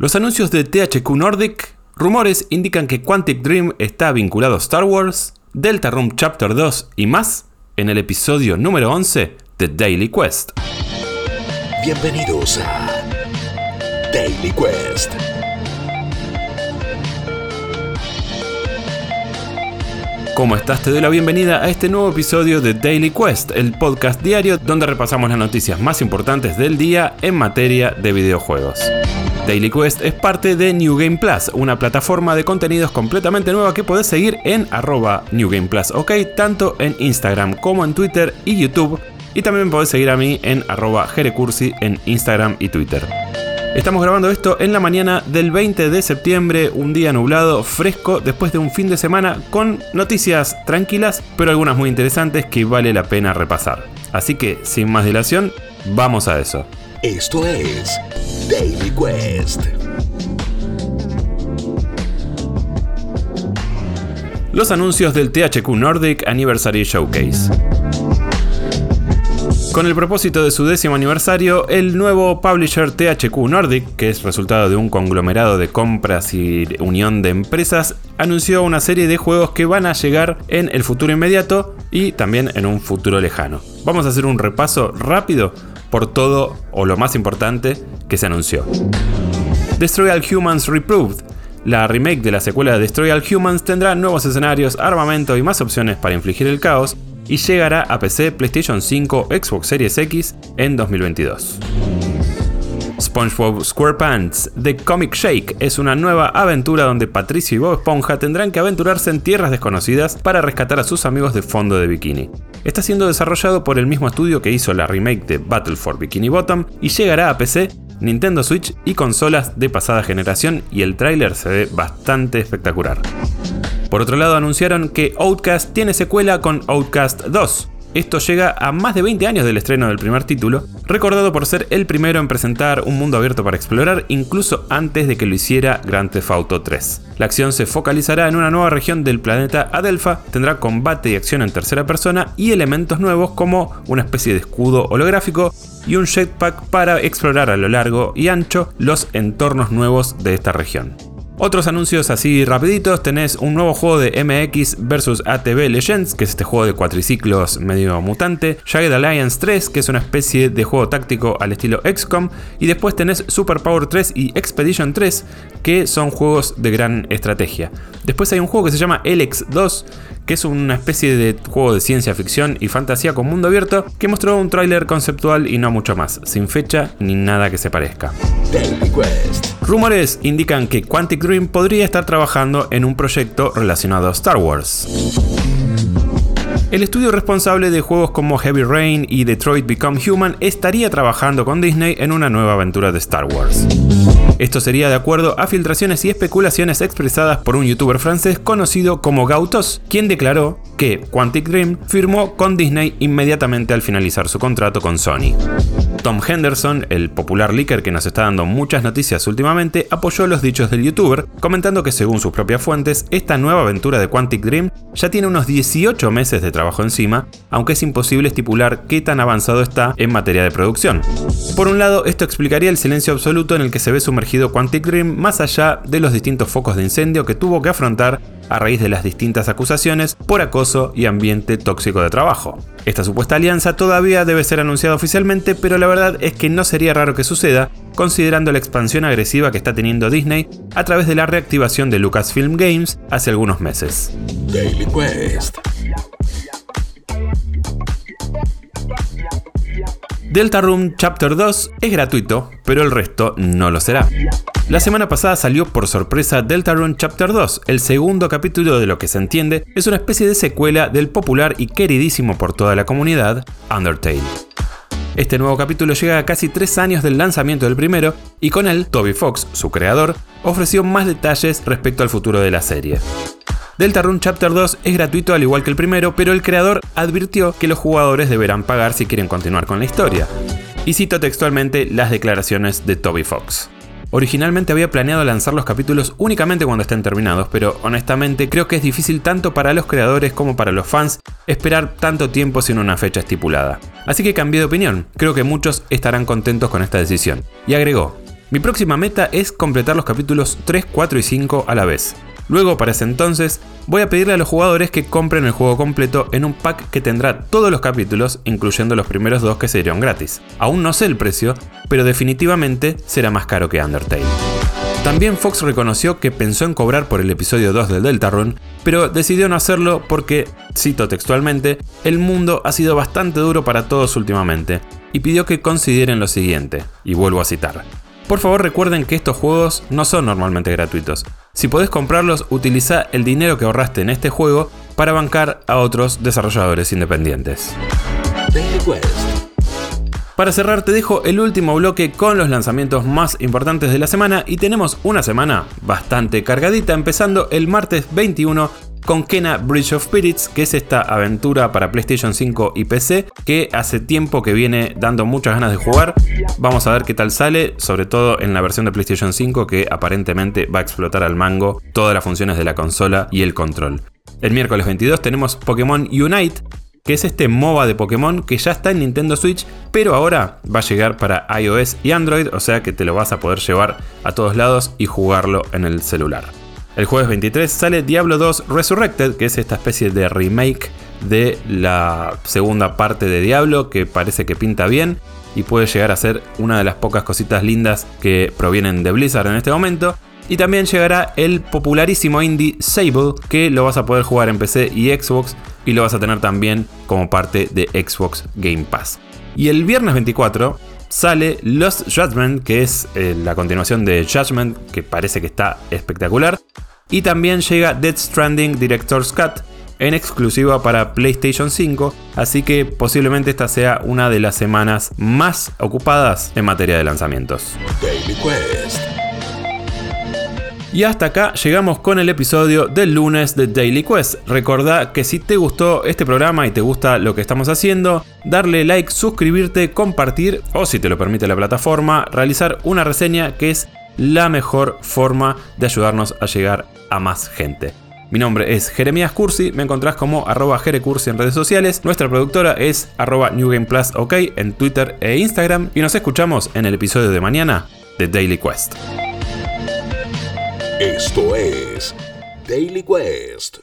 Los anuncios de THQ Nordic, rumores indican que Quantic Dream está vinculado a Star Wars, Deltarune Chapter 2 y más en el episodio número 11 de Daily Quest. Bienvenidos a Daily Quest. ¿Cómo estás? Te doy la bienvenida a este nuevo episodio de Daily Quest, el podcast diario donde repasamos las noticias más importantes del día en materia de videojuegos. Daily Quest es parte de New Game Plus, una plataforma de contenidos completamente nueva que podés seguir en arroba New Game Plus, ok, tanto en Instagram como en Twitter y YouTube. Y también podés seguir a mí en arroba Jerecursi en Instagram y Twitter. Estamos grabando esto en la mañana del 20 de septiembre, un día nublado, fresco, después de un fin de semana con noticias tranquilas, pero algunas muy interesantes que vale la pena repasar. Así que, sin más dilación, vamos a eso. Esto es Daily Quest. Los anuncios del THQ Nordic Anniversary Showcase. Con el propósito de su décimo aniversario, el nuevo publisher THQ Nordic, que es resultado de un conglomerado de compras y unión de empresas, anunció una serie de juegos que van a llegar en el futuro inmediato y también en un futuro lejano. Vamos a hacer un repaso rápido por todo o lo más importante que se anunció. Destroy All Humans Reproved. La remake de la secuela de Destroy All Humans tendrá nuevos escenarios, armamento y más opciones para infligir el caos, y llegará a PC, PlayStation 5, Xbox Series X en 2022. SpongeBob SquarePants The Comic Shake es una nueva aventura donde Patricio y Bob Esponja tendrán que aventurarse en tierras desconocidas para rescatar a sus amigos de fondo de bikini. Está siendo desarrollado por el mismo estudio que hizo la remake de Battle for Bikini Bottom y llegará a PC, Nintendo Switch y consolas de pasada generación y el tráiler se ve bastante espectacular. Por otro lado, anunciaron que Outcast tiene secuela con Outcast 2. Esto llega a más de 20 años del estreno del primer título, recordado por ser el primero en presentar un mundo abierto para explorar incluso antes de que lo hiciera Grand Theft Auto 3. La acción se focalizará en una nueva región del planeta Adelpha, tendrá combate y acción en tercera persona y elementos nuevos como una especie de escudo holográfico y un jetpack para explorar a lo largo y ancho los entornos nuevos de esta región. Otros anuncios así rapiditos, tenés un nuevo juego de MX vs ATV Legends, que es este juego de cuatriciclos medio mutante, Jagged Alliance 3, que es una especie de juego táctico al estilo XCOM, y después tenés Super Power 3 y Expedition 3, que son juegos de gran estrategia. Después hay un juego que se llama Elex 2, que es una especie de juego de ciencia ficción y fantasía con mundo abierto, que mostró un tráiler conceptual y no mucho más, sin fecha ni nada que se parezca. Rumores indican que Quantic Dream podría estar trabajando en un proyecto relacionado a Star Wars. El estudio responsable de juegos como Heavy Rain y Detroit Become Human estaría trabajando con Disney en una nueva aventura de Star Wars. Esto sería de acuerdo a filtraciones y especulaciones expresadas por un youtuber francés conocido como Gautos, quien declaró que Quantic Dream firmó con Disney inmediatamente al finalizar su contrato con Sony. Tom Henderson, el popular leaker que nos está dando muchas noticias últimamente, apoyó los dichos del youtuber, comentando que según sus propias fuentes, esta nueva aventura de Quantic Dream ya tiene unos 18 meses de trabajo encima, aunque es imposible estipular qué tan avanzado está en materia de producción. Por un lado, esto explicaría el silencio absoluto en el que se ve sumergido Quantic Dream más allá de los distintos focos de incendio que tuvo que afrontar a raíz de las distintas acusaciones por acoso y ambiente tóxico de trabajo. Esta supuesta alianza todavía debe ser anunciada oficialmente, pero la verdad es que no sería raro que suceda, considerando la expansión agresiva que está teniendo Disney a través de la reactivación de Lucasfilm Games hace algunos meses. Daily Quest. Deltarune Chapter 2 es gratuito, pero el resto no lo será. La semana pasada salió por sorpresa Deltarune Chapter 2, el segundo capítulo de lo que se entiende es una especie de secuela del popular y queridísimo por toda la comunidad Undertale. Este nuevo capítulo llega a casi tres años del lanzamiento del primero y con él, Toby Fox, su creador, ofreció más detalles respecto al futuro de la serie. Deltarune Chapter 2 es gratuito al igual que el primero, pero el creador advirtió que los jugadores deberán pagar si quieren continuar con la historia. Y cito textualmente las declaraciones de Toby Fox. Originalmente había planeado lanzar los capítulos únicamente cuando estén terminados, pero honestamente creo que es difícil tanto para los creadores como para los fans esperar tanto tiempo sin una fecha estipulada. Así que cambié de opinión, creo que muchos estarán contentos con esta decisión. Y agregó, Mi próxima meta es completar los capítulos 3, 4 y 5 a la vez. Luego, para ese entonces, voy a pedirle a los jugadores que compren el juego completo en un pack que tendrá todos los capítulos, incluyendo los primeros dos que serían gratis. Aún no sé el precio, pero definitivamente será más caro que Undertale. También Fox reconoció que pensó en cobrar por el episodio 2 del Deltarune, pero decidió no hacerlo porque, cito textualmente, el mundo ha sido bastante duro para todos últimamente, y pidió que consideren lo siguiente, y vuelvo a citar. Por favor recuerden que estos juegos no son normalmente gratuitos. Si podés comprarlos, utiliza el dinero que ahorraste en este juego para bancar a otros desarrolladores independientes. Para cerrar te dejo el último bloque con los lanzamientos más importantes de la semana y tenemos una semana bastante cargadita empezando el martes 21 con Kena Bridge of Spirits, que es esta aventura para PlayStation 5 y PC que hace tiempo que viene dando muchas ganas de jugar. Vamos a ver qué tal sale, sobre todo en la versión de PlayStation 5 que aparentemente va a explotar al mango todas las funciones de la consola y el control. El miércoles 22 tenemos Pokémon Unite, que es este MOBA de Pokémon que ya está en Nintendo Switch, pero ahora va a llegar para iOS y Android, o sea que te lo vas a poder llevar a todos lados y jugarlo en el celular. El jueves 23 sale Diablo 2 Resurrected, que es esta especie de remake de la segunda parte de Diablo, que parece que pinta bien y puede llegar a ser una de las pocas cositas lindas que provienen de Blizzard en este momento. Y también llegará el popularísimo indie Sable, que lo vas a poder jugar en PC y Xbox y lo vas a tener también como parte de Xbox Game Pass. Y el viernes 24 sale Lost Judgment, que es eh, la continuación de Judgment, que parece que está espectacular. Y también llega Dead Stranding Director's Cut en exclusiva para PlayStation 5, así que posiblemente esta sea una de las semanas más ocupadas en materia de lanzamientos. Y hasta acá llegamos con el episodio del lunes de Daily Quest. Recordá que si te gustó este programa y te gusta lo que estamos haciendo, darle like, suscribirte, compartir o si te lo permite la plataforma, realizar una reseña que es la mejor forma de ayudarnos a llegar a más gente. Mi nombre es Jeremías Cursi, me encontrás como arroba Jerecursi en redes sociales, nuestra productora es arroba NewGamePlus OK en Twitter e Instagram y nos escuchamos en el episodio de mañana de Daily Quest. Esto es Daily Quest.